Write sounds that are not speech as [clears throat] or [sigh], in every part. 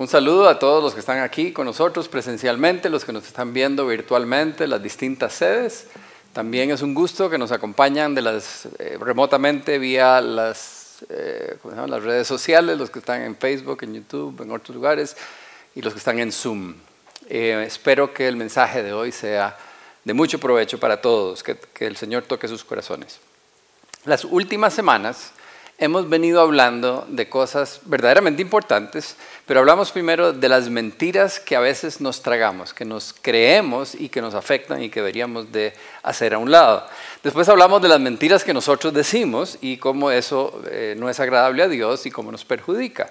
Un saludo a todos los que están aquí con nosotros presencialmente, los que nos están viendo virtualmente, las distintas sedes. También es un gusto que nos acompañan de las, eh, remotamente vía las, eh, las redes sociales, los que están en Facebook, en YouTube, en otros lugares, y los que están en Zoom. Eh, espero que el mensaje de hoy sea de mucho provecho para todos, que el Señor toque sus corazones. Las últimas semanas hemos venido hablando de cosas verdaderamente importantes, pero hablamos primero de las mentiras que a veces nos tragamos, que nos creemos y que nos afectan y que deberíamos de hacer a un lado. Después hablamos de las mentiras que nosotros decimos y cómo eso eh, no es agradable a Dios y cómo nos perjudica.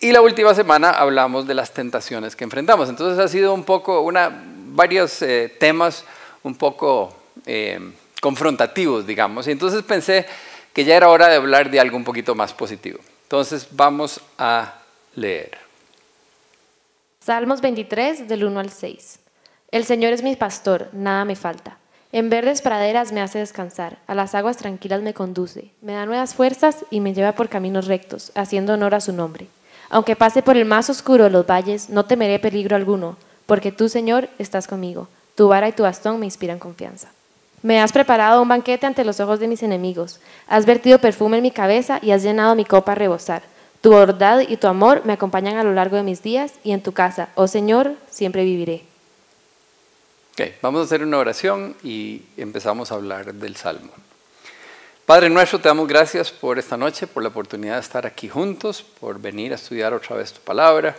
Y la última semana hablamos de las tentaciones que enfrentamos. Entonces ha sido un poco, una, varios eh, temas un poco eh, confrontativos, digamos. Y entonces pensé ya era hora de hablar de algo un poquito más positivo. Entonces vamos a leer. Salmos 23 del 1 al 6. El Señor es mi pastor, nada me falta. En verdes praderas me hace descansar, a las aguas tranquilas me conduce, me da nuevas fuerzas y me lleva por caminos rectos, haciendo honor a su nombre. Aunque pase por el más oscuro de los valles, no temeré peligro alguno, porque tú, Señor, estás conmigo. Tu vara y tu bastón me inspiran confianza. Me has preparado un banquete ante los ojos de mis enemigos. Has vertido perfume en mi cabeza y has llenado mi copa a rebosar. Tu bondad y tu amor me acompañan a lo largo de mis días y en tu casa, oh Señor, siempre viviré. Ok, vamos a hacer una oración y empezamos a hablar del Salmo. Padre nuestro, te damos gracias por esta noche, por la oportunidad de estar aquí juntos, por venir a estudiar otra vez tu palabra.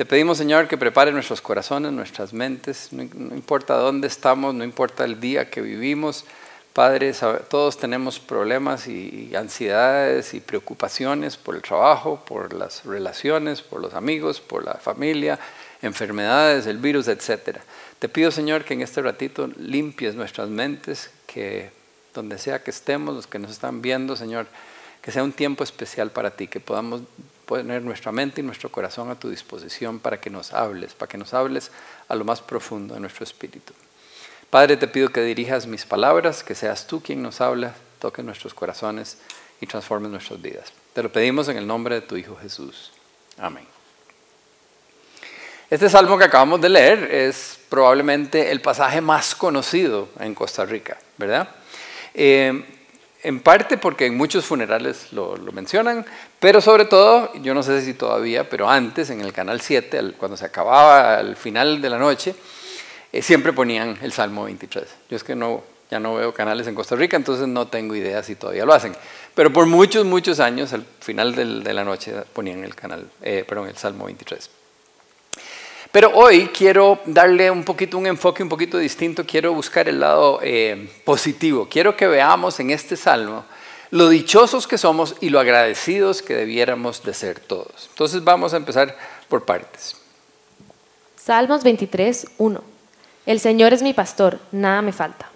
Te pedimos, Señor, que prepare nuestros corazones, nuestras mentes, no, importa dónde estamos, no importa el día que vivimos. Padre, todos tenemos problemas y ansiedades y preocupaciones por el trabajo, por las relaciones, por los amigos, por la familia, enfermedades, el virus, etc. Te pido, Señor, que en este ratito limpies nuestras mentes, que donde sea que estemos, los que nos están viendo, Señor, que sea un tiempo especial para ti, que podamos poner nuestra mente y nuestro corazón a tu disposición para que nos hables, para que nos hables a lo más profundo de nuestro espíritu. Padre, te pido que dirijas mis palabras, que seas tú quien nos habla, toque nuestros corazones y transforme nuestras vidas. Te lo pedimos en el nombre de tu Hijo Jesús. Amén. Este salmo que acabamos de leer es probablemente el pasaje más conocido en Costa Rica, ¿verdad? Eh, en parte porque en muchos funerales lo, mencionan, pero sobre todo, yo no sé si todavía, pero antes en el Canal 7, cuando se acababa al final de la noche, eh, siempre ponían el Salmo 23. Yo es que no, ya no veo canales en Costa Rica, entonces no tengo idea si todavía lo hacen. Pero por muchos, muchos años, al final de la noche ponían el, canal, eh, perdón, el Salmo 23. Pero hoy quiero darle un poquito un enfoque un poquito distinto, quiero buscar el lado eh, positivo. Quiero que veamos en este salmo lo dichosos que somos y lo agradecidos que debiéramos de ser todos. Entonces vamos a empezar por partes. Salmos 23, 1. El Señor es mi pastor, nada me falta.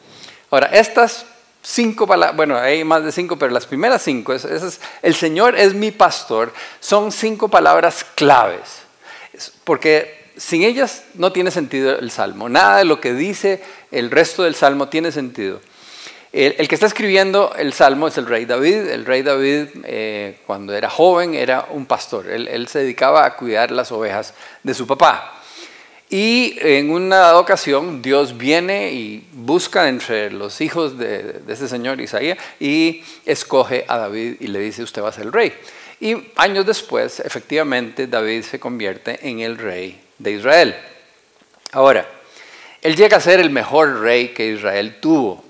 Ahora, estas cinco palabras, bueno, hay más de cinco, pero las primeras cinco, esas, el Señor es mi pastor, son cinco palabras claves. Porque sin ellas no tiene sentido el salmo. Nada de lo que dice el resto del salmo tiene sentido. El, que está escribiendo el salmo es el rey David. El rey David, eh, cuando era joven, era un pastor. Él, se dedicaba a cuidar las ovejas de su papá. Y en una ocasión Dios viene y busca entre los hijos de, de ese señor Isaías y escoge a David y le dice, usted va a ser el rey. Y años después, efectivamente, David se convierte en el rey de Israel. Ahora, él llega a ser el mejor rey que Israel tuvo.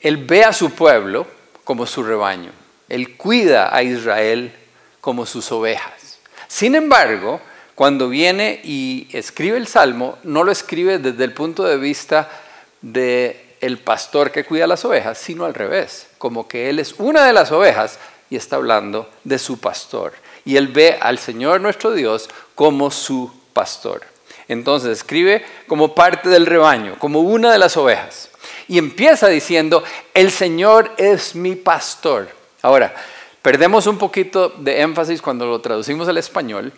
Él ve a su pueblo como su rebaño. Él cuida a Israel como sus ovejas. Sin embargo, cuando viene y escribe el salmo, no lo escribe desde el punto de vista de el pastor que cuida las ovejas, sino al revés, como que él es una de las ovejas y está hablando de su pastor y él ve al Señor nuestro Dios como su pastor. Entonces escribe como parte del rebaño, como una de las ovejas. Y empieza diciendo, el Señor es mi pastor. Ahora, perdemos un poquito de énfasis cuando lo traducimos al español,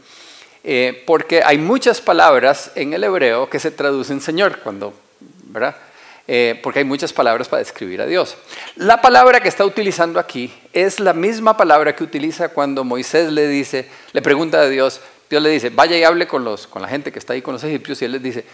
eh, porque hay muchas palabras en el hebreo que se traducen Señor, cuando, ¿verdad? Eh, porque hay muchas palabras para describir a Dios. La palabra que está utilizando aquí es la misma palabra que utiliza cuando Moisés le dice, le pregunta a Dios, Dios le dice, vaya y hable con, los, con la gente que está ahí con los egipcios y él les dice,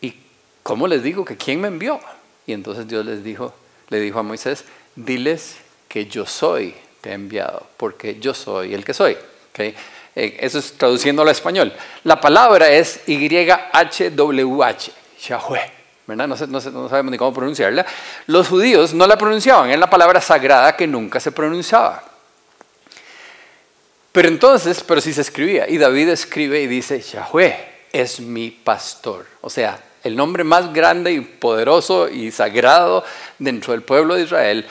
¿y cómo les digo que quién me envió? Y entonces Dios les dijo, le dijo a Moisés, diles que yo soy te he enviado, porque yo soy el que soy. ¿okay? Eh, eso es traduciéndolo a español. La palabra es YHWH, Yahweh. ¿Verdad? No, no, sabemos ni cómo pronunciarla. Los judíos no la pronunciaban, es la palabra sagrada que nunca se pronunciaba. Pero entonces, pero sí se escribía, y David escribe y dice, Yahweh es mi pastor. O sea, el nombre más grande y poderoso y sagrado dentro del pueblo de Israel,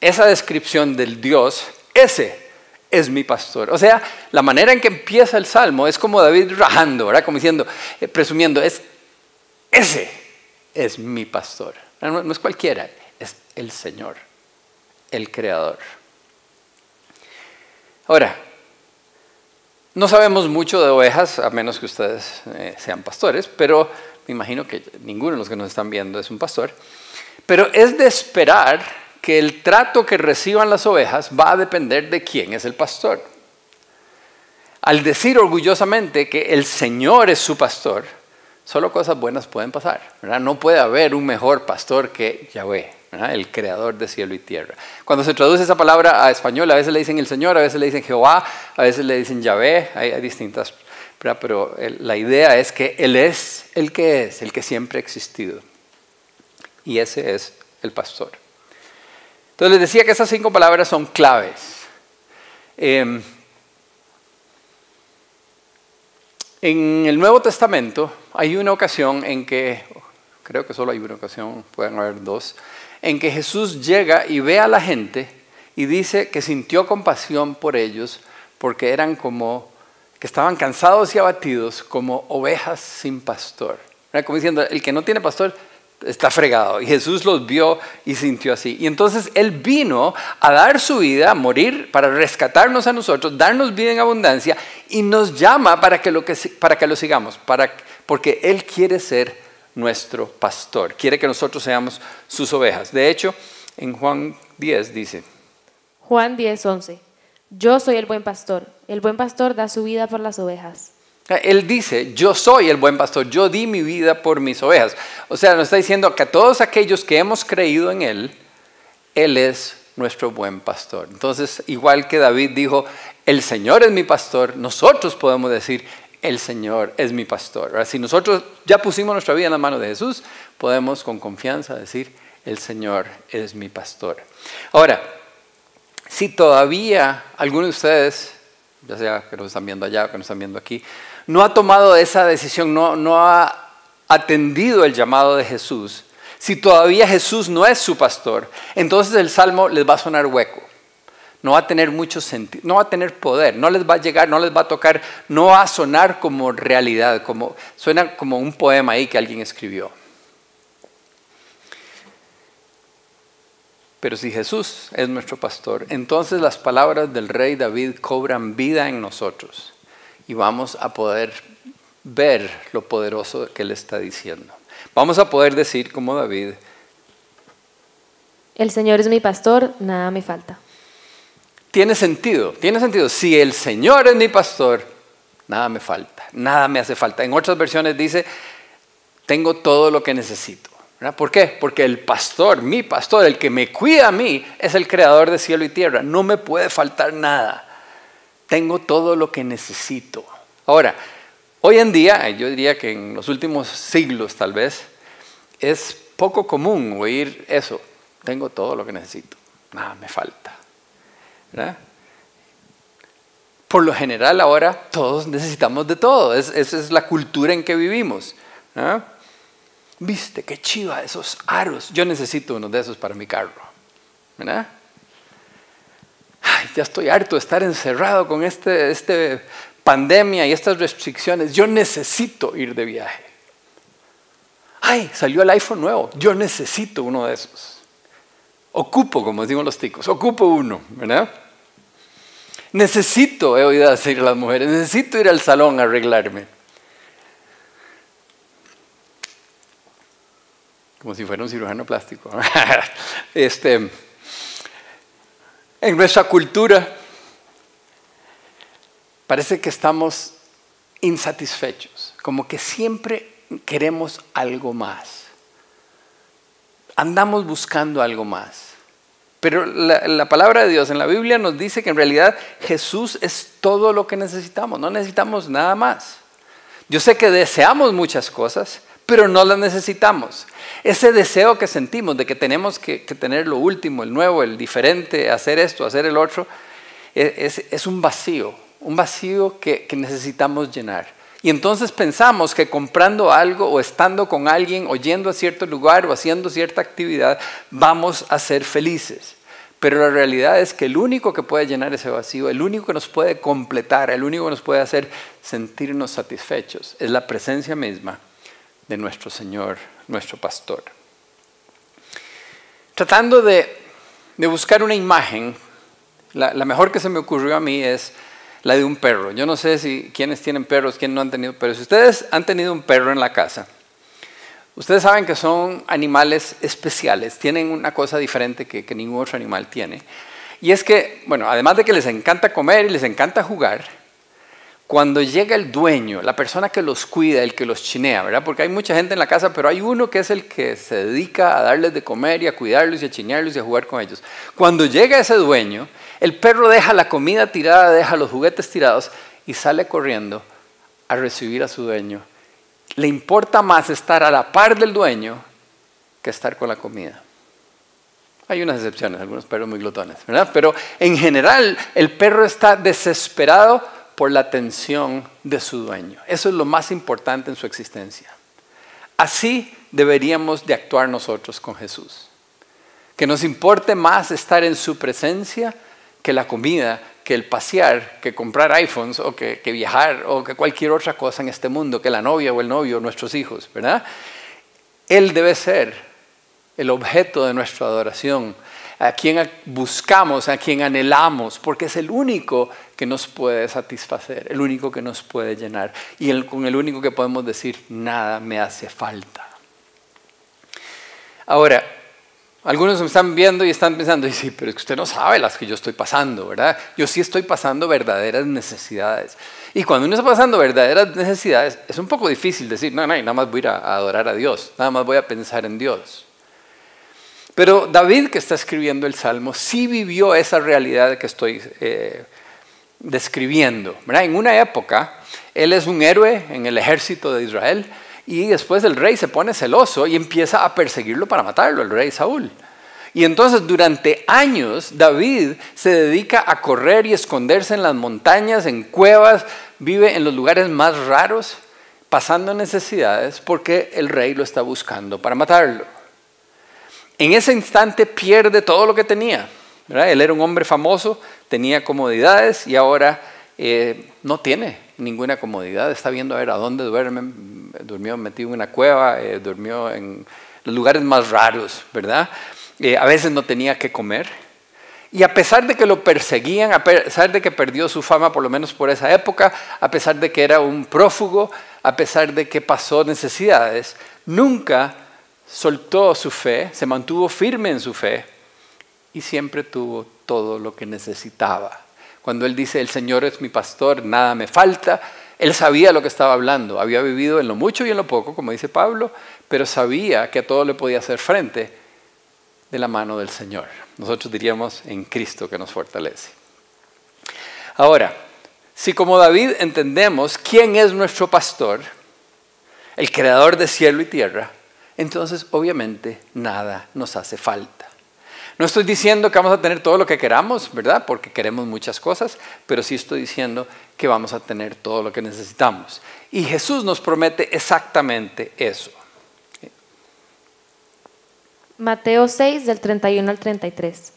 esa descripción del Dios, ese es mi pastor. O sea, la manera en que empieza el salmo es como David rajando, ¿verdad? Como diciendo, eh, presumiendo, es ese es mi pastor. No, es cualquiera, es el Señor, el Creador. Ahora, no sabemos mucho de ovejas, a menos que ustedes eh, sean pastores, pero me imagino que ninguno de los que nos están viendo es un pastor. Pero es de esperar que el trato que reciban las ovejas va a depender de quién es el pastor. Al decir orgullosamente que el Señor es su pastor, solo cosas buenas pueden pasar. No puede haber un mejor pastor que Yahweh, el creador de cielo y tierra. Cuando se traduce esa palabra a español, a veces le dicen el Señor, a veces le dicen Jehová, a veces le dicen Yahvé, hay, distintas, pero la idea es que Él es el que es, el que siempre ha existido. Y ese es el pastor. Entonces les decía que esas cinco palabras son claves. Em, En el Nuevo Testamento hay una ocasión en que, creo que solo hay una ocasión, pueden haber dos, en que Jesús llega y ve a la gente y dice que sintió compasión por ellos porque eran como, que estaban cansados y abatidos como ovejas sin pastor. Era como diciendo, el que no tiene pastor está fregado. Y Jesús los vio y sintió así. Y entonces Él vino a dar su vida, a morir, para rescatarnos a nosotros, darnos vida en abundancia y nos llama para que lo, que, para que lo sigamos, para, porque Él quiere ser nuestro pastor, quiere que nosotros seamos sus ovejas. De hecho, en Juan 10 dice. Juan 10, 11. Yo soy el buen pastor. El buen pastor da su vida por las ovejas. Él dice, yo soy el buen pastor, yo di mi vida por mis ovejas. O sea, nos está diciendo que a todos aquellos que hemos creído en Él, Él es nuestro buen pastor. Entonces, igual que David dijo, el Señor es mi pastor, nosotros podemos decir, el Señor es mi pastor. Si nosotros ya pusimos nuestra vida en la mano de Jesús, podemos con confianza decir, el Señor es mi pastor. Ahora, si todavía alguno de ustedes, ya sea que nos están viendo allá o que nos están viendo aquí, no ha tomado esa decisión, no, no ha atendido el llamado de Jesús, si todavía Jesús no es su pastor, entonces el salmo les va a sonar hueco. No va a tener mucho sentido, no va a tener poder, no les va a llegar, no les va a tocar, no va a sonar como realidad, como, suena como un poema ahí que alguien escribió. Pero si Jesús es nuestro pastor, entonces las palabras del rey David cobran vida en nosotros y vamos a poder ver lo poderoso que Él está diciendo. Vamos a poder decir como David, el Señor es mi pastor, nada me falta. Tiene sentido, tiene sentido. Si el Señor es mi pastor, nada me falta, nada me hace falta. En otras versiones dice, tengo todo lo que necesito. ¿Por qué? Porque el pastor, mi pastor, el que me cuida a mí, es el creador de cielo y tierra. No me puede faltar nada tengo todo lo que necesito. Ahora, hoy en día, yo diría que en los últimos siglos tal vez, es poco común oír eso, tengo todo lo que necesito, nada me falta. Por lo general ahora todos necesitamos de todo, esa es la cultura en que vivimos. Viste, qué chiva esos aros, yo necesito uno de esos para mi carro. ya estoy harto de estar encerrado con este, este pandemia y estas restricciones, yo necesito ir de viaje. Ay, salió el iPhone nuevo, yo necesito uno de esos. Ocupo, como decimos los ticos, ocupo uno, ¿verdad? Necesito, he oído decir las mujeres, necesito ir al salón a arreglarme. Como si fuera un cirujano plástico. [laughs] este, en nuestra cultura parece que estamos insatisfechos, como que siempre queremos algo más. Andamos buscando algo más. Pero la, la, palabra de Dios en la Biblia nos dice que en realidad Jesús es todo lo que necesitamos, no necesitamos nada más. Yo sé que deseamos muchas cosas, pero no las necesitamos. Ese deseo que sentimos de que tenemos que, tener lo último, el nuevo, el diferente, hacer esto, hacer el otro, e, es, un vacío, un vacío que necesitamos llenar. Y entonces pensamos que comprando algo o estando con alguien o yendo a cierto lugar o haciendo cierta actividad, vamos a ser felices. Pero la realidad es que el único que puede llenar ese vacío, el único que nos puede completar, el único que nos puede hacer sentirnos satisfechos, es la presencia misma de nuestro Señor, nuestro pastor. Tratando de, buscar una imagen, la, mejor que se me ocurrió a mí es la de un perro. Yo no sé si quienes tienen perros, quiénes no han tenido perros. Si ustedes han tenido un perro en la casa, ustedes saben que son animales especiales, tienen una cosa diferente que, que ningún otro animal tiene. Y es que, bueno, además de que les encanta comer y les encanta jugar, cuando llega el dueño, la persona que los cuida, el que los chinea, ¿verdad? Porque hay mucha gente en la casa, pero hay uno que es el que se dedica a darles de comer y a cuidarlos y a chinearlos y a jugar con ellos. Cuando llega ese dueño, el perro deja la comida tirada, deja los juguetes tirados y sale corriendo a recibir a su dueño. Le importa más estar a la par del dueño que estar con la comida. Hay unas excepciones, algunos perros muy glotones, ¿verdad? Pero en general el perro está desesperado por la atención de su dueño. Eso es lo más importante en su existencia. Así deberíamos de actuar nosotros con Jesús. Que nos importe más estar en su presencia que la comida, que el pasear, que comprar iPhones o que, viajar o que cualquier otra cosa en este mundo, que la novia o el novio nuestros hijos, ¿verdad? Él debe ser el objeto de nuestra adoración, a quien buscamos, a quien anhelamos, porque es el único que nos puede satisfacer, el único que nos puede llenar y con el único que podemos decir, nada me hace falta. Ahora, algunos me están viendo y están pensando, sí, pero es que usted no sabe las que yo estoy pasando, ¿verdad? Yo sí estoy pasando verdaderas necesidades. Y cuando uno está pasando verdaderas necesidades, es un poco difícil decir, no, no, nada más voy a ir a adorar a Dios, nada más voy a pensar en Dios. Pero David, que está escribiendo el Salmo, sí vivió esa realidad que estoy eh, describiendo. En una época, él es un héroe en el ejército de Israel y después el rey se pone celoso y empieza a perseguirlo para matarlo, el rey Saúl. Y entonces durante años David se dedica a correr y esconderse en las montañas, en cuevas, vive en los lugares más raros, pasando necesidades porque el rey lo está buscando para matarlo en ese instante pierde todo lo que tenía. Él era un hombre famoso, tenía comodidades y ahora eh, no tiene ninguna comodidad. Está viendo a ver a dónde duerme. Durmió metido en una cueva, eh, durmió en lugares más raros, ¿verdad? Eh, a veces no tenía que comer. Y a pesar de que lo perseguían, a pesar de que perdió su fama por lo menos por esa época, a pesar de que era un prófugo, a pesar de que pasó necesidades, nunca soltó su fe, se mantuvo firme en su fe y siempre tuvo todo lo que necesitaba. Cuando él dice, el Señor es mi pastor, nada me falta, él sabía lo que estaba hablando, había vivido en lo mucho y en lo poco, como dice Pablo, pero sabía que a todo le podía hacer frente de la mano del Señor. Nosotros diríamos en Cristo que nos fortalece. Ahora, si como David entendemos quién es nuestro pastor, el creador de cielo y tierra, entonces obviamente nada nos hace falta. No estoy diciendo que vamos a tener todo lo que queramos, ¿verdad? Porque queremos muchas cosas, pero sí estoy diciendo que vamos a tener todo lo que necesitamos. Y Jesús nos promete exactamente eso. Mateo 6 del 31 al 33.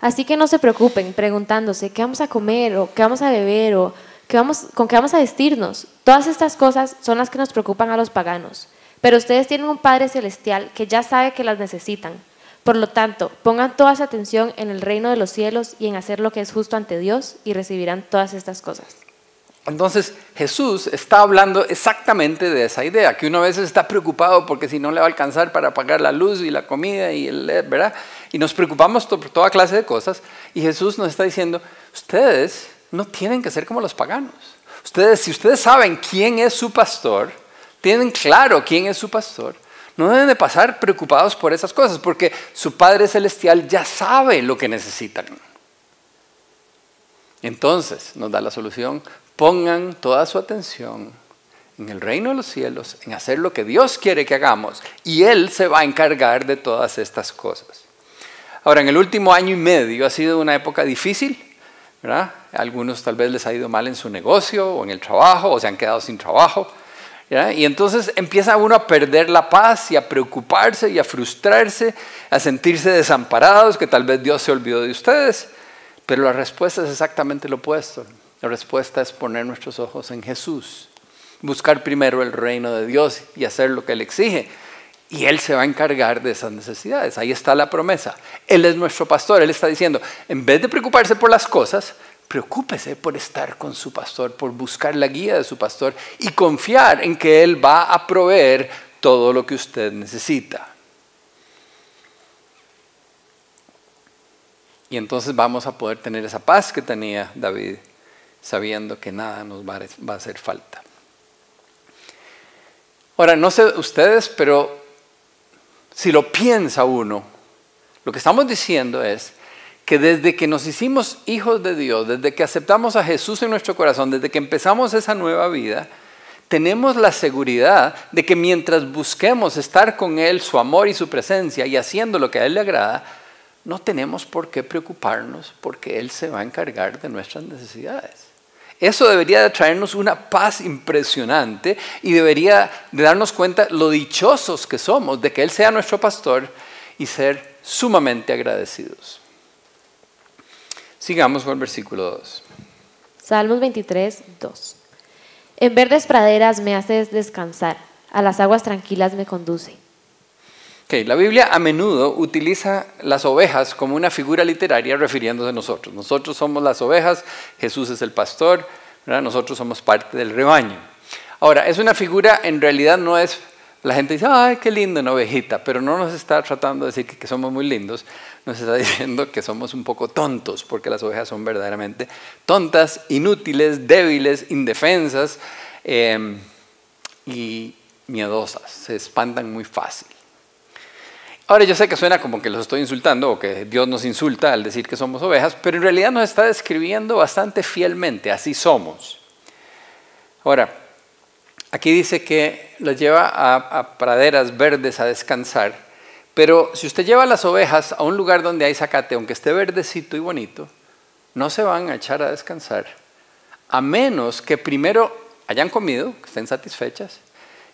Así que no se preocupen preguntándose qué vamos a comer o qué vamos a beber o qué vamos, con qué vamos a vestirnos. Todas estas cosas son las que nos preocupan a los paganos. Pero ustedes tienen un Padre Celestial que ya sabe que las necesitan. Por lo tanto, pongan toda su atención en el reino de los cielos y en hacer lo que es justo ante Dios y recibirán todas estas cosas. Entonces Jesús está hablando exactamente de esa idea, que uno a veces está preocupado porque si no le va a alcanzar para pagar la luz y la comida y el, ¿verdad? Y nos preocupamos por toda clase de cosas y Jesús nos está diciendo, ustedes no tienen que ser como los paganos. Ustedes, si ustedes saben quién es su pastor, tienen claro quién es su pastor, no deben de pasar preocupados por esas cosas, porque su Padre Celestial ya sabe lo que necesitan. Entonces nos da la solución, pongan toda su atención en el reino de los cielos, en hacer lo que Dios quiere que hagamos, y Él se va a encargar de todas estas cosas. Ahora, en el último año y medio ha sido una época difícil, ¿verdad? algunos tal vez les ha ido mal en su negocio o en el trabajo, o se han quedado sin trabajo. Y entonces empieza uno a perder la paz y a preocuparse y a frustrarse, a sentirse desamparados, que tal vez Dios se olvidó de ustedes. Pero la respuesta es exactamente lo opuesto. La respuesta es poner nuestros ojos en Jesús, buscar primero el reino de Dios y hacer lo que Él exige. Y Él se va a encargar de esas necesidades. Ahí está la promesa. Él es nuestro pastor. Él está diciendo, en vez de preocuparse por las cosas, preocúpese por estar con su pastor, por buscar la guía de su pastor y confiar en que Él va a proveer todo lo que usted necesita. Y entonces vamos a poder tener esa paz que tenía David, sabiendo que nada nos va a hacer falta. Ahora, no sé ustedes, pero si lo piensa uno, lo que estamos diciendo es que desde que nos hicimos hijos de Dios, desde que aceptamos a Jesús en nuestro corazón, desde que empezamos esa nueva vida, tenemos la seguridad de que mientras busquemos estar con Él, su amor y su presencia y haciendo lo que a Él le agrada, no tenemos por qué preocuparnos porque Él se va a encargar de nuestras necesidades. Eso debería de traernos una paz impresionante y debería de darnos cuenta lo dichosos que somos de que Él sea nuestro pastor y ser sumamente agradecidos. Sigamos con el versículo 2. Salmos 23, 2. En verdes praderas me haces descansar, a las aguas tranquilas me conduce la Biblia a menudo utiliza las ovejas como una figura literaria refiriéndose a nosotros. Nosotros somos las ovejas, Jesús es el pastor, nosotros somos parte del rebaño. Ahora, es una figura, en realidad no es, la gente dice, ay, qué lindo una ovejita, pero no nos está tratando de decir que, somos muy lindos, nos está diciendo que somos un poco tontos, porque las ovejas son verdaderamente tontas, inútiles, débiles, indefensas eh, y miedosas, se espantan muy fácil. Ahora yo sé que suena como que los estoy insultando o que Dios nos insulta al decir que somos ovejas, pero en realidad nos está describiendo bastante fielmente, así somos. Ahora, aquí dice que los lleva a, praderas verdes a descansar, pero si usted lleva las ovejas a un lugar donde hay zacate, aunque esté verdecito y bonito, no se van a echar a descansar, a menos que primero hayan comido, que estén satisfechas,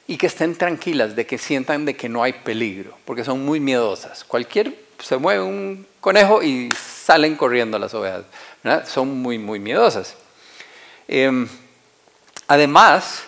y que estén tranquilas, de que sientan de que no hay peligro, porque son muy miedosas. Cualquier, se mueve un conejo y salen corriendo las ovejas, son muy, muy miedosas. Em, además,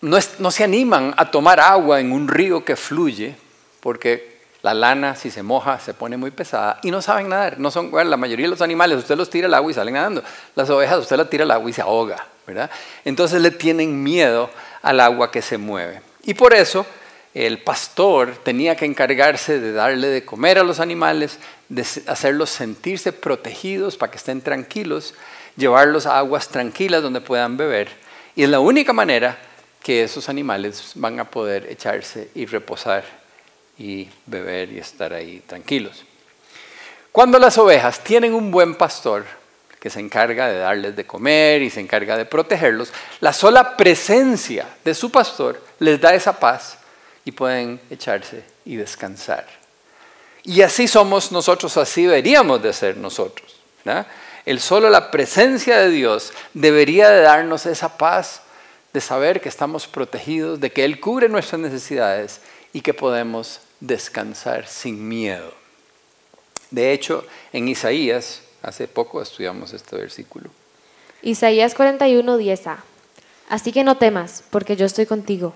no, no, se animan a tomar agua en un río que fluye, porque la lana, si se moja, se pone muy pesada y no saben nadar. No son, la mayoría de los animales, usted los tira al agua y salen nadando. Las ovejas, usted las tira al agua y se ahoga. ¿verdad? Entonces le tienen miedo al agua que se mueve. Y por eso el pastor tenía que encargarse de darle de comer a los animales, de hacerlos sentirse protegidos para que estén tranquilos, llevarlos a aguas tranquilas donde puedan beber. Y es la única manera que esos animales van a poder echarse y reposar y beber y estar ahí tranquilos. Cuando las ovejas tienen un buen pastor, que se encarga de darles de comer y se encarga de protegerlos, la sola presencia de su pastor les da esa paz y pueden echarse y descansar. Y así somos nosotros, así deberíamos de ser nosotros. El solo la presencia de Dios debería de darnos esa paz de saber que estamos protegidos, de que Él cubre nuestras necesidades y que podemos descansar sin miedo. De hecho, en Isaías Hace poco estudiamos este versículo. Isaías 41, 10a. Así que no temas, porque yo estoy contigo.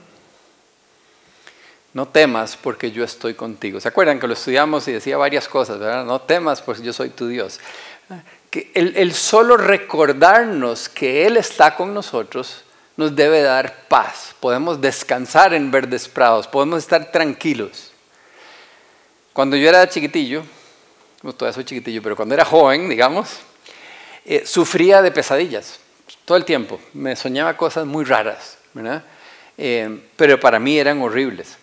No temas, porque yo estoy contigo. ¿Se acuerdan que lo estudiamos y decía varias cosas, verdad? No temas, porque yo soy tu Dios. Que el, el solo recordarnos que Él está con nosotros nos debe dar paz. Podemos descansar en verdes prados, podemos estar tranquilos. Cuando yo era chiquitillo, todavía soy chiquitillo, pero cuando era joven, digamos, eh, sufría de pesadillas, todo el tiempo. Me soñaba cosas muy raras, ¿verdad? Eh, pero para mí eran horribles.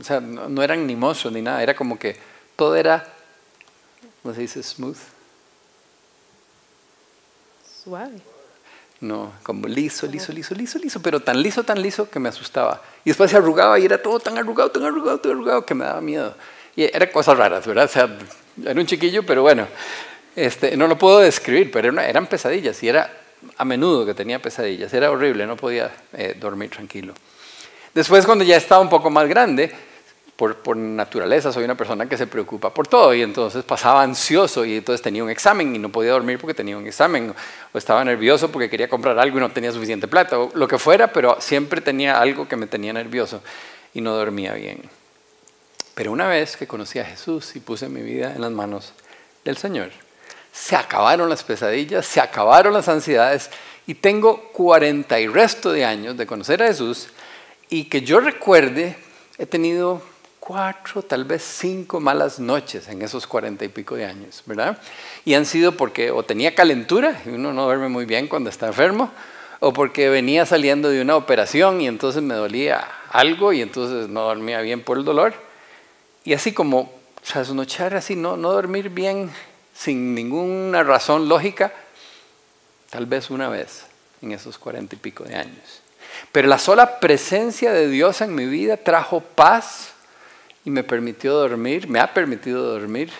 O sea, no, eran ni mozos ni nada, era como que todo era, ¿cómo se dice? Smooth. Suave. No, como liso, liso, liso, liso, liso, pero tan liso, tan liso que me asustaba. Y después se arrugaba y era todo tan arrugado, tan arrugado, tan arrugado que me daba miedo. Y eran cosas raras, ¿verdad? O sea, era un chiquillo, pero bueno, este, no lo puedo describir, pero eran pesadillas y era a menudo que tenía pesadillas. Era horrible, no podía eh, dormir tranquilo. Después, cuando ya estaba un poco más grande, por, naturaleza soy una persona que se preocupa por todo y entonces pasaba ansioso y entonces tenía un examen y no podía dormir porque tenía un examen o estaba nervioso porque quería comprar algo y no tenía suficiente plata o lo que fuera, pero siempre tenía algo que me tenía nervioso y no dormía bien. Pero una vez que conocí a Jesús y puse mi vida en las manos del Señor, se acabaron las pesadillas, se acabaron las ansiedades y tengo 40 y resto de años de conocer a Jesús y que yo recuerde, he tenido cuatro, tal vez cinco malas noches en esos cuarenta y pico de años, ¿verdad? Y han sido porque o tenía calentura, y uno no duerme muy bien cuando está enfermo, o porque venía saliendo de una operación y entonces me dolía algo y entonces no dormía bien por el dolor. Y así como trasnochar así, no, no dormir bien sin ninguna razón lógica, tal vez una vez en esos cuarenta y pico de años. Pero la sola presencia de Dios en mi vida trajo paz, y me permitió dormir, me ha permitido dormir,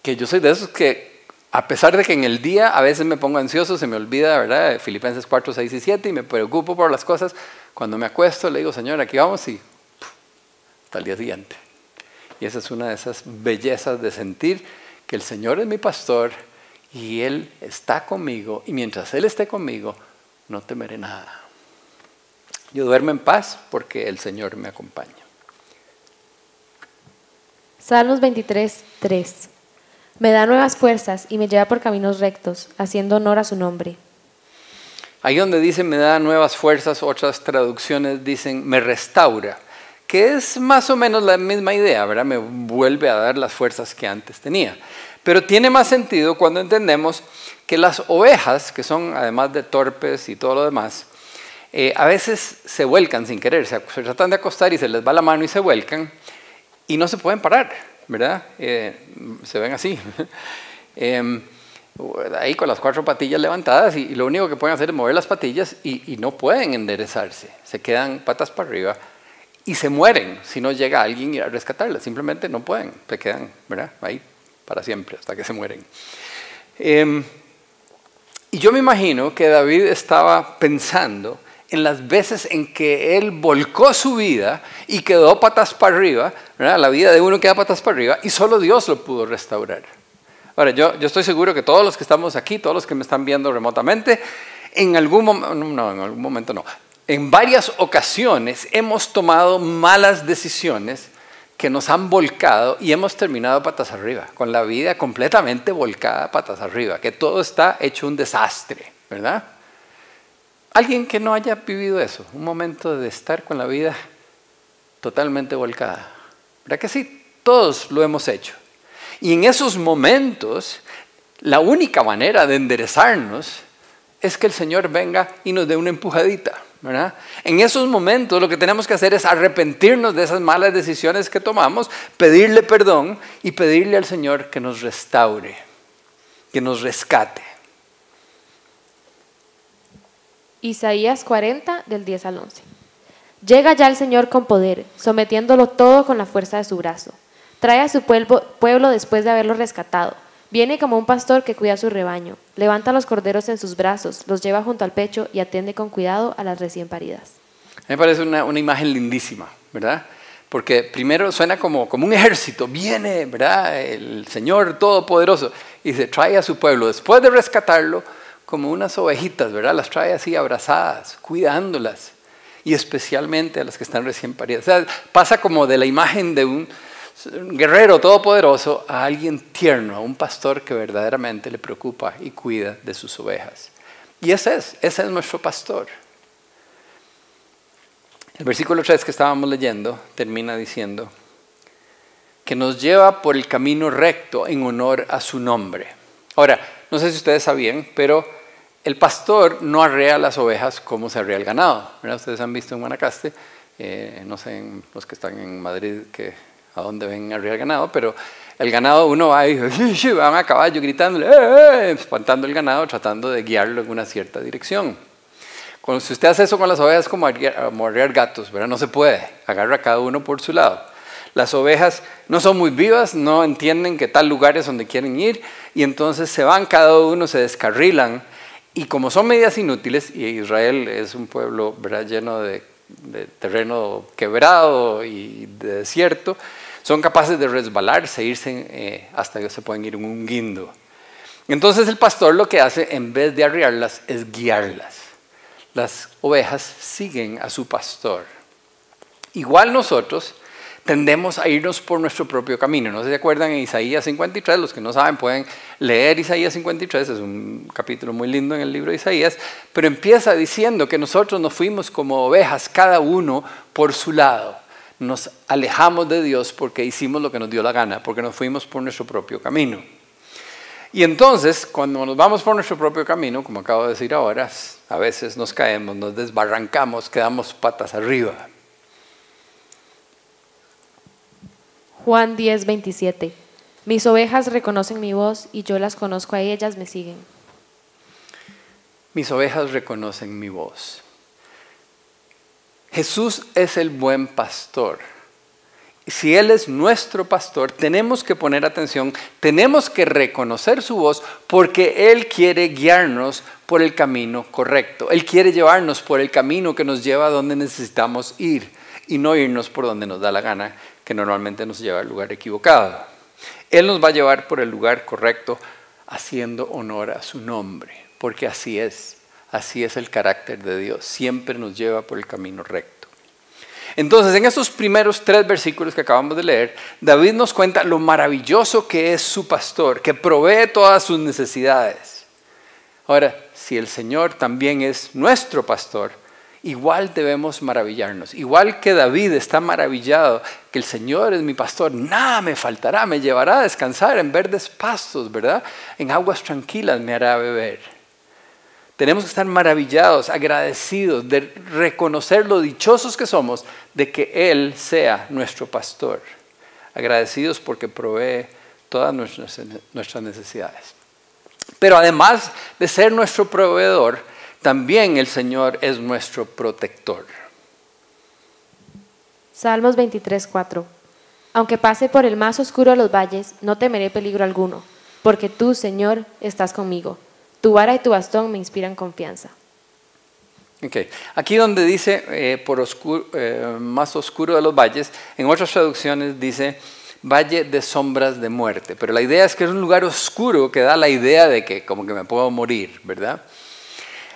que yo soy de esos que, a pesar de que en el día a veces me pongo ansioso, se me olvida, ¿verdad? Filipenses 4, 6 y 7 y me preocupo por las cosas, cuando me acuesto le digo, Señor, aquí vamos y hasta el día siguiente. Y esa es una de esas bellezas de sentir que el Señor es mi pastor y Él está conmigo y mientras Él esté conmigo, no temeré nada. Yo duermo en paz porque el Señor me acompaña. Salmos 23, 3. Me da nuevas fuerzas y me lleva por caminos rectos, haciendo honor a su nombre. Ahí donde dice me da nuevas fuerzas, otras traducciones dicen me restaura, que es más o menos la misma idea, ¿verdad? Me vuelve a dar las fuerzas que antes tenía. Pero tiene más sentido cuando entendemos que las ovejas, que son además de torpes y todo lo demás, eh, a veces se vuelcan sin querer, se tratan de acostar y se les va la mano y se vuelcan y no se pueden parar, ¿verdad? Eh, se ven así. [laughs] Em, ahí con las cuatro patillas levantadas y, lo único que pueden hacer es mover las patillas y, no pueden enderezarse, se quedan patas para arriba y se mueren si no llega alguien a rescatarlas, simplemente no pueden, se quedan ¿verdad? ahí para siempre hasta que se mueren. Em, y yo me imagino que David estaba pensando en las veces en que él volcó su vida y quedó patas para arriba, la vida de uno queda patas para arriba y solo Dios lo pudo restaurar. Ahora, yo, yo estoy seguro que todos los que estamos aquí, todos los que me están viendo remotamente, en algún momento, no, en algún momento no, en varias ocasiones hemos tomado malas decisiones que nos han volcado y hemos terminado patas arriba, con la vida completamente volcada patas arriba, que todo está hecho un desastre, ¿verdad? Alguien que no haya vivido eso, un momento de estar con la vida totalmente volcada. ¿Verdad que sí? Todos lo hemos hecho. Y en esos momentos, la única manera de enderezarnos es que el Señor venga y nos dé una empujadita. ¿verdad? En esos momentos lo que tenemos que hacer es arrepentirnos de esas malas decisiones que tomamos, pedirle perdón y pedirle al Señor que nos restaure, que nos rescate. Isaías 40 del 10 al 11. Llega ya el Señor con poder, sometiéndolo todo con la fuerza de su brazo. Trae a su pueblo, pueblo después de haberlo rescatado. Viene como un pastor que cuida su rebaño. Levanta a los corderos en sus brazos, los lleva junto al pecho y atiende con cuidado a las recién paridas. Me parece una, una imagen lindísima, ¿verdad? Porque primero suena como, como un ejército, viene, ¿verdad? El Señor Todopoderoso y se trae a su pueblo. Después de rescatarlo, como unas ovejitas, ¿verdad? Las trae así abrazadas, cuidándolas. Y especialmente a las que están recién paridas. O sea, pasa como de la imagen de un guerrero todopoderoso a alguien tierno, a un pastor que verdaderamente le preocupa y cuida de sus ovejas. Y ese es, ese es nuestro pastor. El versículo 3 que estábamos leyendo termina diciendo que nos lleva por el camino recto en honor a su nombre. Ahora, no sé si ustedes sabían, pero el pastor no arrea las ovejas como se arrea el ganado. Ustedes han visto en Guanacaste, eh, no sé, los que están en Madrid, que, a dónde ven arrear el ganado, pero el ganado uno va y [laughs] van a caballo gritándole, ¡Eh, eh", espantando el ganado, tratando de guiarlo en una cierta dirección. Cuando, si usted hace eso con las ovejas, como arrear, gatos, ¿verdad? no se puede, agarra a cada uno por su lado. Las ovejas no son muy vivas, no entienden que tal lugar es donde quieren ir y entonces se van cada uno, se descarrilan y como son medias inútiles, y Israel es un pueblo lleno de, terreno quebrado y de desierto, son capaces de resbalarse, irse eh, hasta que se pueden ir un guindo. Entonces el pastor lo que hace, en vez de arriarlas, es guiarlas. Las ovejas siguen a su pastor. Igual nosotros, tendemos a irnos por nuestro propio camino. ¿No se acuerdan en Isaías 53? Los que no saben pueden leer Isaías 53, es un capítulo muy lindo en el libro de Isaías, pero empieza diciendo que nosotros nos fuimos como ovejas, cada uno por su lado. Nos alejamos de Dios porque hicimos lo que nos dio la gana, porque nos fuimos por nuestro propio camino. Y entonces, cuando nos vamos por nuestro propio camino, como acabo de decir ahora, a veces nos caemos, nos desbarrancamos, quedamos patas arriba. Juan 10, 27. Mis ovejas reconocen mi voz y yo las conozco a ellas, me siguen. Mis ovejas reconocen mi voz. Jesús es el buen pastor. Si Él es nuestro pastor, tenemos que poner atención, tenemos que reconocer su voz porque Él quiere guiarnos por el camino correcto. Él quiere llevarnos por el camino que nos lleva a donde necesitamos ir y no irnos por donde nos da la gana, que normalmente nos lleva al lugar equivocado. Él nos va a llevar por el lugar correcto, haciendo honor a su nombre, porque así es, así es el carácter de Dios, siempre nos lleva por el camino recto. Entonces, en estos primeros tres versículos que acabamos de leer, David nos cuenta lo maravilloso que es su pastor, que provee todas sus necesidades. Ahora, si el Señor también es nuestro pastor, igual debemos maravillarnos. Igual que David está maravillado que el Señor es mi pastor, nada me faltará, me llevará a descansar en verdes pastos, ¿verdad? En aguas tranquilas me hará beber. Tenemos que estar maravillados, agradecidos, de reconocer lo dichosos que somos de que Él sea nuestro pastor. Agradecidos porque provee todas nuestras, necesidades. Pero además de ser nuestro proveedor, también el Señor es nuestro protector. Salmos 23, Aunque pase por el más oscuro de los valles, no temeré peligro alguno, porque tú, Señor, estás conmigo. Tu vara y tu bastón me inspiran confianza. Okay. Aquí donde dice eh, por eh, más oscuro de los valles, en otras traducciones dice valle de sombras de muerte, pero la idea es que es un lugar oscuro que da la idea de que como que me puedo morir, ¿verdad?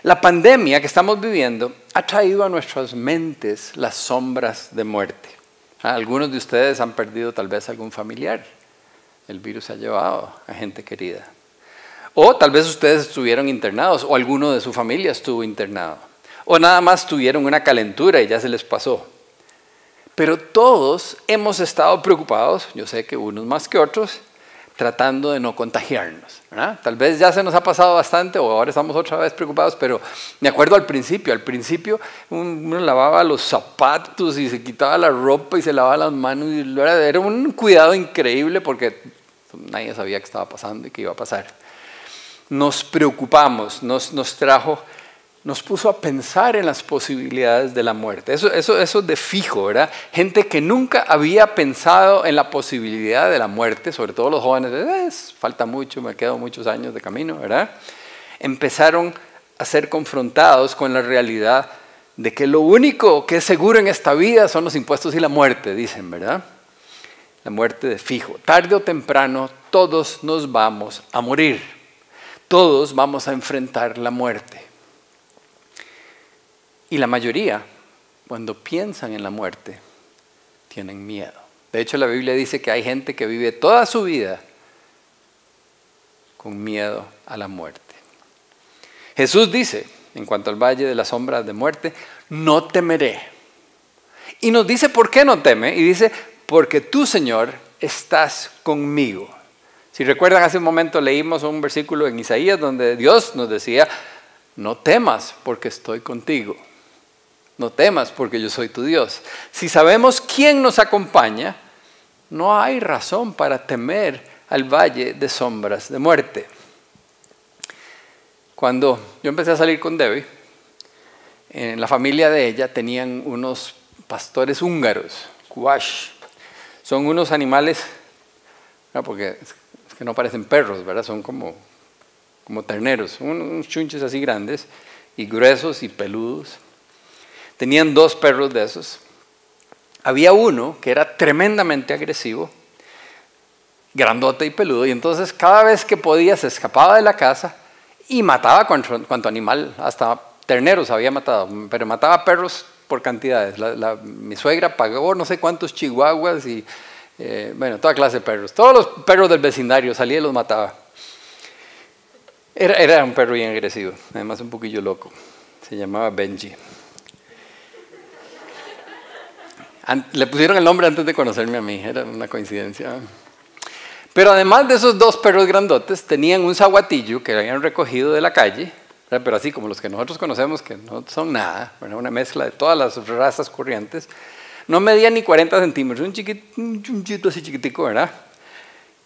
La pandemia que estamos viviendo ha traído a nuestras mentes las sombras de muerte. Algunos de ustedes han perdido tal vez algún familiar. El virus ha llevado a gente querida. O tal vez ustedes estuvieron internados o alguno de su familia estuvo internado. O nada más tuvieron una calentura y ya se les pasó. Pero todos hemos estado preocupados, yo sé que unos más que otros, tratando de no contagiarnos. Tal vez ya se nos ha pasado bastante o ahora estamos otra vez preocupados, pero me acuerdo al principio, al principio uno lavaba los zapatos y se quitaba la ropa y se lavaba las manos y era un cuidado increíble porque nadie sabía qué estaba pasando y qué iba a pasar. Nos preocupamos, nos, nos trajo nos puso a pensar en las posibilidades de la muerte. Eso, eso, de fijo, ¿verdad? Gente que nunca había pensado en la posibilidad de la muerte, sobre todo los jóvenes, eh, falta mucho, me quedo muchos años de camino, ¿verdad? Empezaron a ser confrontados con la realidad de que lo único que es seguro en esta vida son los impuestos y la muerte, dicen, ¿verdad? La muerte de fijo. Tarde o temprano todos nos vamos a morir. Todos vamos a enfrentar la muerte. Y la mayoría, cuando piensan en la muerte, tienen miedo. De hecho, la Biblia dice que hay gente que vive toda su vida con miedo a la muerte. Jesús dice, en cuanto al valle de las sombras de muerte, no temeré. Y nos dice por qué no teme. Y dice, porque tú, Señor, estás conmigo. Si recuerdan, hace un momento leímos un versículo en Isaías donde Dios nos decía, no temas porque estoy contigo. No temas porque yo soy tu Dios. Si sabemos quién nos acompaña, no hay razón para temer al valle de sombras de muerte. Cuando yo empecé a salir con Debbie, en la familia de ella tenían unos pastores húngaros, kuash. Son unos animales, porque es que no parecen perros, ¿verdad? Son como, como terneros, unos chunches así grandes y gruesos y peludos. Tenían dos perros de esos. Había uno que era tremendamente agresivo, grandote y peludo, y entonces cada vez que podía se escapaba de la casa y mataba cuanto, animal, hasta terneros había matado, pero mataba perros por cantidades. mi suegra pagó no sé cuántos chihuahuas y, eh, bueno, toda clase de perros. Todos los perros del vecindario salía y los mataba. Era, era un perro bien agresivo, además un poquillo loco. Se llamaba Benji. Le pusieron el nombre antes de conocerme a mí, era una coincidencia. Pero además de esos dos perros grandotes, tenían un zaguatillo que habían recogido de la calle, pero así como los que nosotros conocemos, que no son nada, una mezcla de todas las razas corrientes. No medía ni 40 centímetros, un, chiquito, así chiquitico, ¿verdad?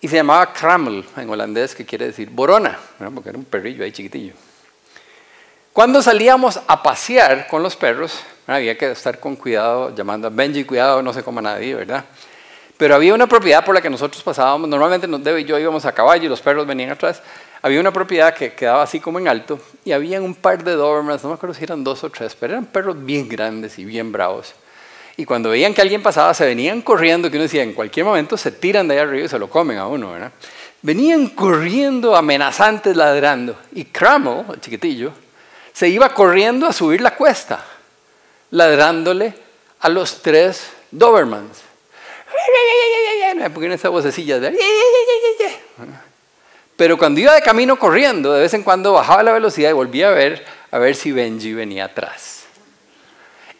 Y se llamaba Kramel en holandés, que quiere decir borona, porque era un perrillo ahí chiquitillo. Cuando salíamos a pasear con los perros, había que estar con cuidado, llamando a Benji, cuidado, no se coma nadie, ¿verdad? Pero había una propiedad por la que nosotros pasábamos, normalmente Debe y yo íbamos a caballo y los perros venían atrás. Había una propiedad que quedaba así como en alto y había un par de Dobermans, no me acuerdo si eran dos o tres, pero eran perros bien grandes y bien bravos. Y cuando veían que alguien pasaba, se venían corriendo, que uno decía, en cualquier momento se tiran de allá arriba y se lo comen a uno, ¿verdad? Venían corriendo, amenazantes, ladrando. Y Cramo, el chiquitillo, se iba corriendo a subir la cuesta, ladrándole a los tres Dobermans. [laughs] Me esa vocecilla de... Pero cuando iba de camino corriendo, de vez en cuando bajaba la velocidad y volvía a ver, a ver si Benji venía atrás.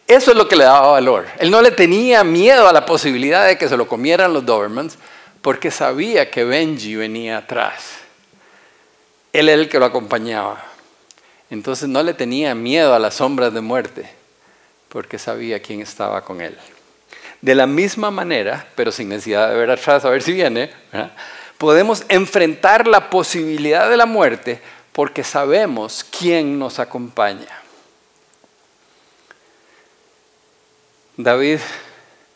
Eso es lo que le daba valor. Él no le tenía miedo a la posibilidad de que se lo comieran los Dobermans, porque sabía que Benji venía atrás. Él era el que lo acompañaba. Entonces no le tenía miedo a las sombras de muerte, porque sabía quién estaba con él. De la misma manera, pero sin necesidad de ver atrás a ver si viene, podemos enfrentar la posibilidad de la muerte porque sabemos quién nos acompaña. David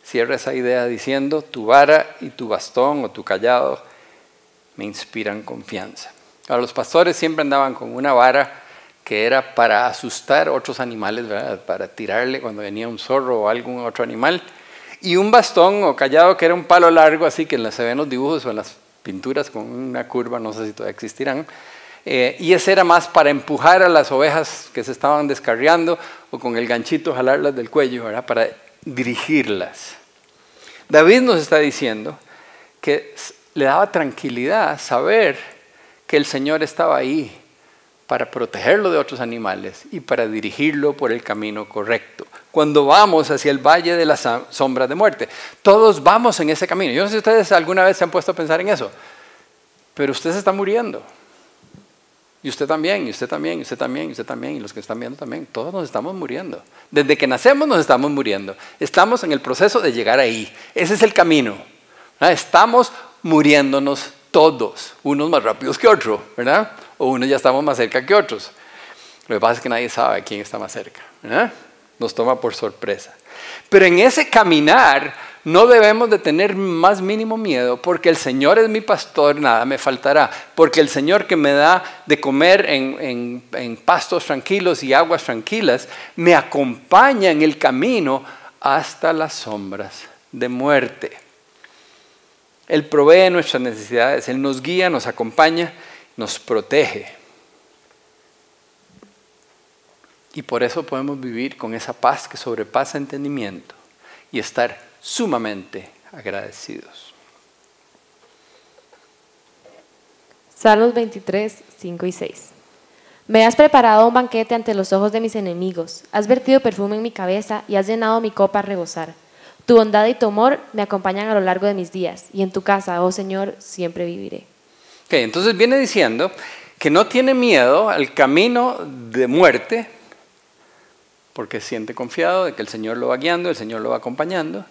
cierra esa idea diciendo, tu vara y tu bastón o tu callado me inspiran confianza. Ahora, los pastores siempre andaban con una vara que era para asustar otros animales, para tirarle cuando venía un zorro o algún otro animal y un bastón o callado que era un palo largo, así que se ven los dibujos o en las pinturas con una curva, no sé si todavía existirán. Eh, y ese era más para empujar a las ovejas que se estaban descarriando o con el ganchito jalarlas del cuello, ¿verdad? para dirigirlas. David nos está diciendo que le daba tranquilidad saber que el Señor estaba ahí para protegerlo de otros animales y para dirigirlo por el camino correcto. Cuando vamos hacia el valle de las sombras de muerte, todos vamos en ese camino. Yo no sé si ustedes alguna vez se han puesto a pensar en eso, pero usted se está muriendo. Y usted también, y usted también, y usted también, y usted también, y los que están viendo también. Todos nos estamos muriendo. Desde que nacemos nos estamos muriendo. Estamos en el proceso de llegar ahí. Ese es el camino. Estamos muriéndonos todos, unos más rápidos que otros, ¿verdad? O unos ya estamos más cerca que otros. Lo que pasa es que nadie sabe quién está más cerca. Nos toma por sorpresa. Pero en ese caminar no debemos de tener más mínimo miedo porque el Señor es mi pastor, nada me faltará. Porque el Señor que me da de comer en, en pastos tranquilos y aguas tranquilas, me acompaña en el camino hasta las sombras de muerte. Él provee nuestras necesidades, Él nos guía, nos acompaña nos protege. Y por eso podemos vivir con esa paz que sobrepasa entendimiento y estar sumamente agradecidos. Salmos 23, 5 y 6. Me has preparado un banquete ante los ojos de mis enemigos, has vertido perfume en mi cabeza y has llenado mi copa a rebosar. Tu bondad y tu amor me acompañan a lo largo de mis días, y en tu casa, oh Señor, siempre viviré entonces viene diciendo que no tiene miedo al camino de muerte, porque siente confiado de que el Señor lo va guiando, el Señor lo va acompañando.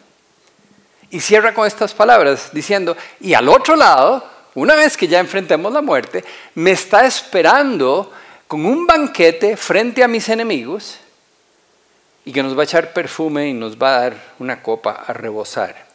Y cierra con estas palabras diciendo, y al otro lado, una vez que ya enfrentemos la muerte, me está esperando con un banquete frente a mis enemigos y que nos va a echar perfume y nos va a dar una copa a rebosar.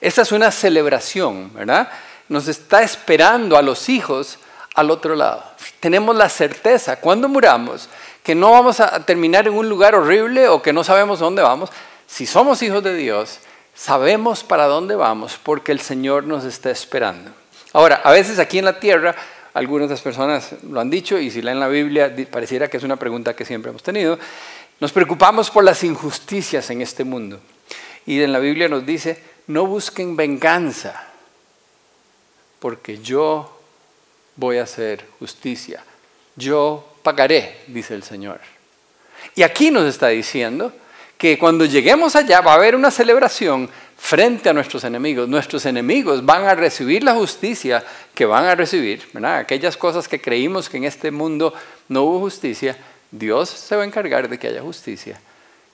Esta es una celebración, ¿verdad? Nos está esperando a los hijos al otro lado. Tenemos la certeza, cuando muramos, que no vamos a terminar en un lugar horrible o que no sabemos dónde vamos. Si somos hijos de Dios, sabemos para dónde vamos porque el Señor nos está esperando. Ahora, a veces aquí en la tierra, algunas de las personas lo han dicho y si leen la Biblia, pareciera que es una pregunta que siempre hemos tenido, nos preocupamos por las injusticias en este mundo. Y en la Biblia nos dice, no busquen venganza, porque yo voy a hacer justicia. Yo pagaré, dice el Señor. Y aquí nos está diciendo que cuando lleguemos allá va a haber una celebración frente a nuestros enemigos. Nuestros enemigos van a recibir la justicia que van a recibir. Aquellas cosas que creímos que en este mundo no hubo justicia, Dios se va a encargar de que haya justicia.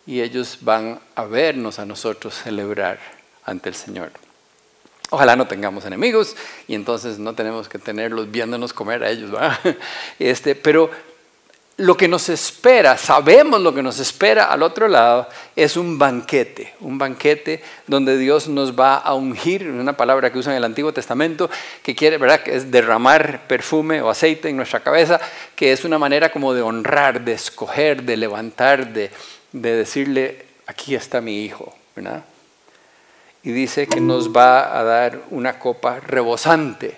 Y ellos van a vernos a nosotros celebrar ante el Señor. Ojalá no tengamos enemigos y entonces no tenemos que tenerlos viéndonos comer a ellos. [laughs] Este, pero lo que nos espera, sabemos lo que nos espera al otro lado, es un banquete, un banquete donde Dios nos va a ungir, una palabra que usa en el Antiguo Testamento, que quiere, ¿verdad?, que es derramar perfume o aceite en nuestra cabeza, que es una manera como de honrar, de escoger, de levantar, de, de decirle, aquí está mi hijo, ¿verdad? Y dice que nos va a dar una copa rebosante.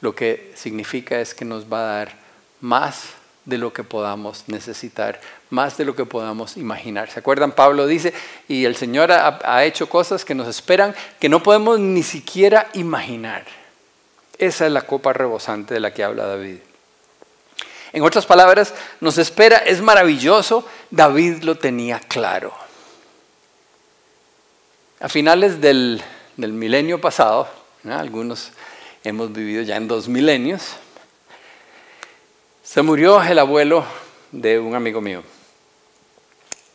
Lo que significa es que nos va a dar más de lo que podamos necesitar, más de lo que podamos imaginar. ¿Se acuerdan? Pablo dice, y el Señor ha, hecho cosas que nos esperan que no podemos ni siquiera imaginar. Esa es la copa rebosante de la que habla David. En otras palabras, nos espera, es maravilloso, David lo tenía claro. A finales del, milenio pasado, algunos hemos vivido ya en dos milenios, se murió el abuelo de un amigo mío.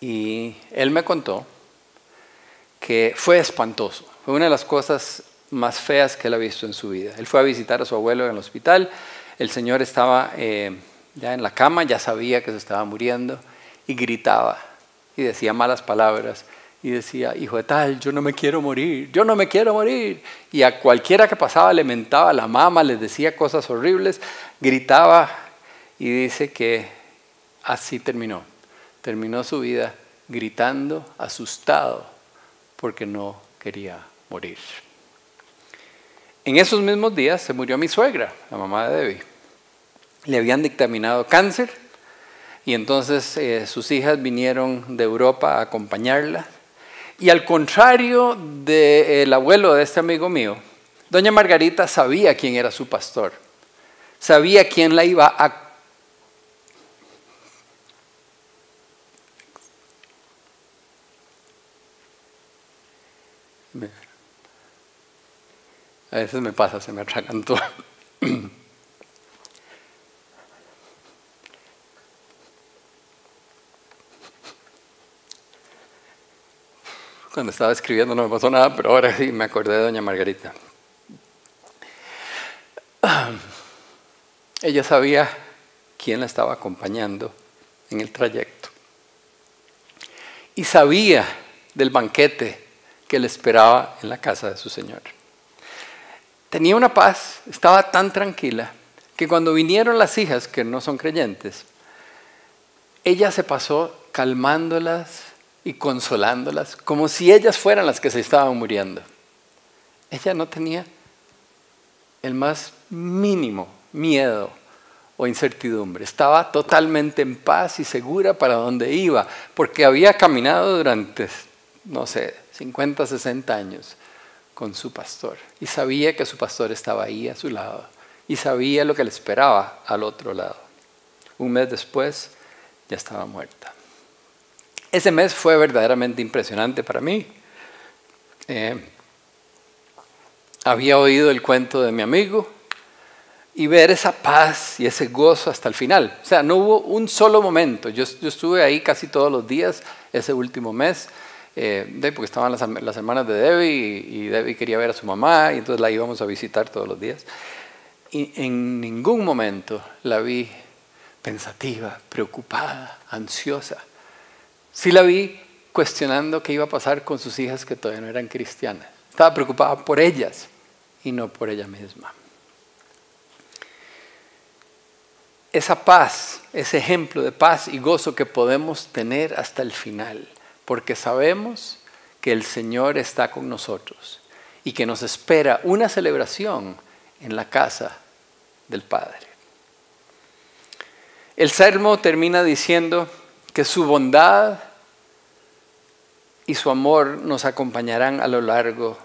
Y él me contó que fue espantoso. Fue una de las cosas más feas que él ha visto en su vida. Él fue a visitar a su abuelo en el hospital. El señor estaba eh, ya en la cama, ya sabía que se estaba muriendo y gritaba y decía malas palabras y decía, hijo de tal, yo no me quiero morir, yo no me quiero morir. Y a cualquiera que pasaba le mentaba la mamá, les decía cosas horribles, gritaba y dice que así terminó. Terminó su vida gritando, asustado, porque no quería morir. En esos mismos días se murió mi suegra, la mamá de Debbie. Le habían dictaminado cáncer y entonces eh, sus hijas vinieron de Europa a acompañarla y al contrario del abuelo de este amigo mío, doña Margarita sabía quién era su pastor, sabía quién la iba a... A veces me pasa, se me atragantó. [clears throat] Cuando estaba escribiendo no me pasó nada, pero ahora sí me acordé de doña Margarita. [clears throat] Ella sabía quién la estaba acompañando en el trayecto. Y sabía del banquete que le esperaba en la casa de su Señor. Tenía una paz, estaba tan tranquila, que cuando vinieron las hijas que no son creyentes, ella se pasó calmándolas, y consolándolas, como si ellas fueran las que se estaban muriendo. Ella no tenía el más mínimo miedo o incertidumbre. Estaba totalmente en paz y segura para donde iba, porque había caminado durante, no sé, 50, 60 años con su pastor y sabía que su pastor estaba ahí a su lado y sabía lo que le esperaba al otro lado. Un mes después ya estaba muerta. Ese mes fue verdaderamente impresionante para mí. Eh, había oído el cuento de mi amigo y ver esa paz y ese gozo hasta el final. O sea, no hubo un solo momento. Yo, estuve ahí casi todos los días ese último mes, eh, porque estaban las, las, hermanas de Debbie y, y, Debbie quería ver a su mamá y entonces la íbamos a visitar todos los días. Y en ningún momento la vi pensativa, preocupada, ansiosa. Sí la vi cuestionando qué iba a pasar con sus hijas que todavía no eran cristianas. Estaba preocupada por ellas y no por ella misma. esa paz, ese ejemplo de paz y gozo que podemos tener hasta el final, porque sabemos que el Señor está con nosotros y que nos espera una celebración en la casa del Padre. El Salmo termina diciendo que su bondad y su amor nos acompañarán a lo largo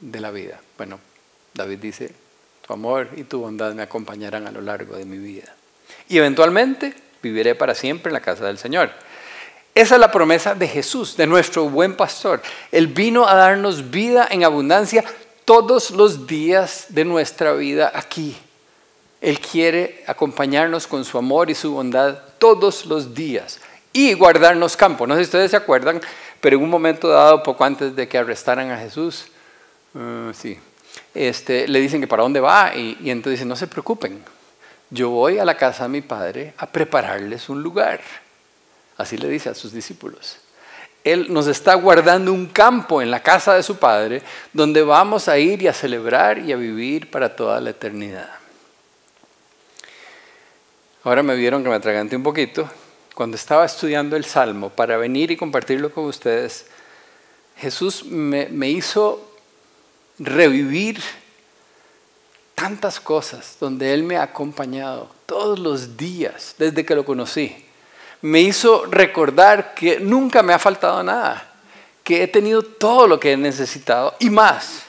de la vida. Bueno, David dice, tu amor y tu bondad me acompañarán a lo largo de mi vida y eventualmente viviré para siempre en la casa del Señor. Esa es la promesa de Jesús, de nuestro buen pastor. Él vino a darnos vida en abundancia todos los días de nuestra vida aquí. Él quiere acompañarnos con su amor y su bondad todos los días y guardarnos campo. No sé si ustedes se acuerdan, pero en un momento dado, poco antes de que arrestaran a Jesús, uh, sí, este, le dicen que para dónde va y, y entonces dicen, no se preocupen, yo voy a la casa de mi padre a prepararles un lugar. Así le dice a sus discípulos. Él nos está guardando un campo en la casa de su padre donde vamos a ir y a celebrar y a vivir para toda la eternidad. Ahora me vieron que me atraganté un poquito. Cuando estaba estudiando el Salmo para venir y compartirlo con ustedes, Jesús me, hizo revivir tantas cosas donde Él me ha acompañado todos los días desde que lo conocí. Me hizo recordar que nunca me ha faltado nada, que he tenido todo lo que he necesitado y más.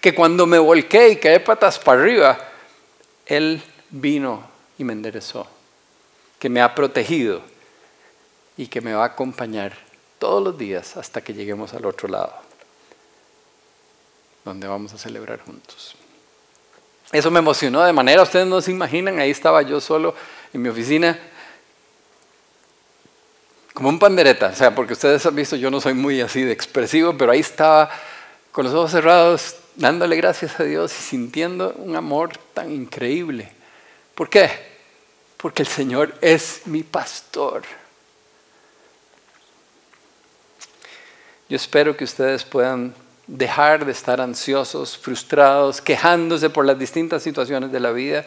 Que cuando me volqué y caí patas para arriba, Él vino y me enderezó. Que me ha protegido y que me va a acompañar todos los días hasta que lleguemos al otro lado, donde vamos a celebrar juntos. Eso me emocionó de manera, ustedes no se imaginan, ahí estaba yo solo en mi oficina, como un pandereta, o sea, porque ustedes han visto, yo no soy muy así de expresivo, pero ahí estaba con los ojos cerrados, dándole gracias a Dios y sintiendo un amor tan increíble. ¿Por qué? Porque el Señor es mi pastor. Yo espero que ustedes puedan dejar de estar ansiosos, frustrados, quejándose por las distintas situaciones de la vida,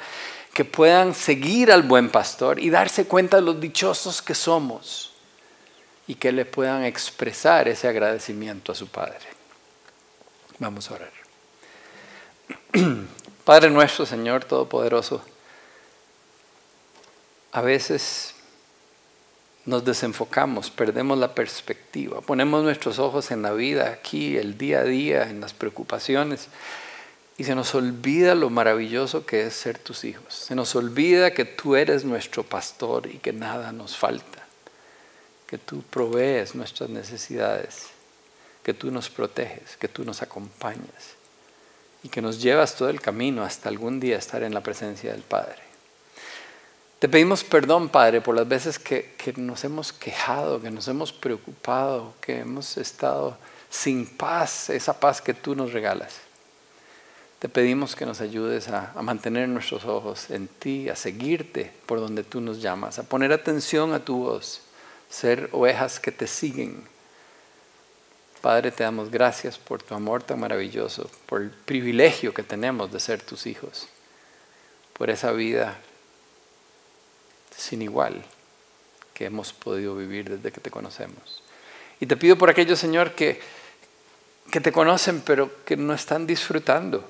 que puedan seguir al buen pastor y darse cuenta de los dichosos que somos y que le puedan expresar ese agradecimiento a su Padre. Vamos a orar. [clears throat] Padre nuestro, Señor Todopoderoso, a veces nos desenfocamos, perdemos la perspectiva, ponemos nuestros ojos en la vida, aquí, el día a día, en las preocupaciones, y se nos olvida lo maravilloso que es ser tus hijos. Se nos olvida que tú eres nuestro pastor y que nada nos falta, que tú provees nuestras necesidades, que tú nos proteges, que tú nos acompañas y que nos llevas todo el camino hasta algún día estar en la presencia del Padre. Te pedimos perdón, Padre, por las veces que, nos hemos quejado, que nos hemos preocupado, que hemos estado sin paz, esa paz que tú nos regalas. Te pedimos que nos ayudes a, a, mantener nuestros ojos en ti, a seguirte por donde tú nos llamas, a poner atención a tu voz, ser ovejas que te siguen. Padre, te damos gracias por tu amor tan maravilloso, por el privilegio que tenemos de ser tus hijos, por esa vida sin igual que hemos podido vivir desde que te conocemos. Y te pido por aquellos, Señor, que, que te conocen pero que no están disfrutando,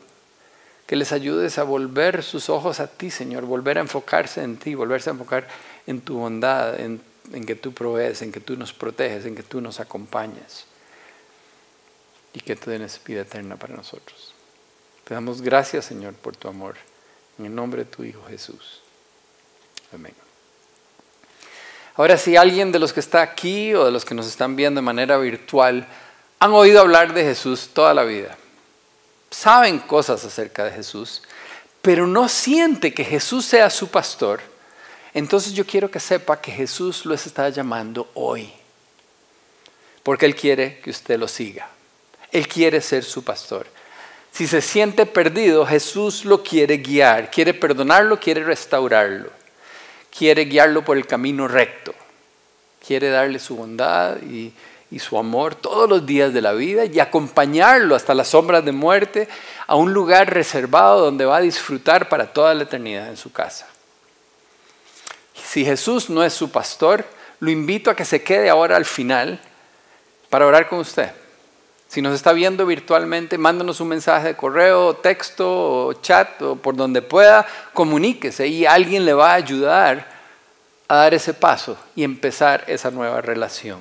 que les ayudes a volver sus ojos a ti, Señor, volver a enfocarse en ti, volverse a enfocar en tu bondad, en, en que tú provees, en que tú nos proteges, en que tú nos acompañas y que tú tienes vida eterna para nosotros. Te damos gracias, Señor, por tu amor. En el nombre de tu Hijo Jesús. Amén. Ahora, si alguien de los que está aquí o de los que nos están viendo de manera virtual han oído hablar de Jesús toda la vida, saben cosas acerca de Jesús, pero no siente que Jesús sea su pastor, entonces yo quiero que sepa que Jesús lo está llamando hoy. Porque Él quiere que usted lo siga. Él quiere ser su pastor. Si se siente perdido, Jesús lo quiere guiar, quiere perdonarlo, quiere restaurarlo, quiere guiarlo por el camino recto, quiere darle su bondad y, su amor todos los días de la vida y acompañarlo hasta las sombras de muerte a un lugar reservado donde va a disfrutar para toda la eternidad en su casa. Si Jesús no es su pastor, lo invito a que se quede ahora al final para orar con usted. Si nos está viendo virtualmente, mándanos un mensaje de correo, texto o chat o por donde pueda, comuníquese y alguien le va a ayudar a dar ese paso y empezar esa nueva relación.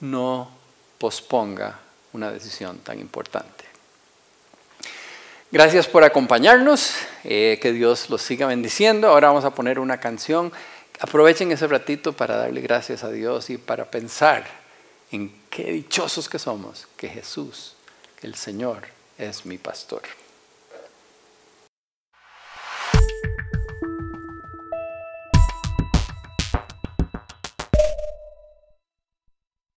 No posponga una decisión tan importante. Gracias por acompañarnos, eh, que Dios los siga bendiciendo. Ahora vamos a poner una canción. Aprovechen ese ratito para darle gracias a Dios y para pensar en qué dichosos que somos, que Jesús, el Señor, es mi pastor.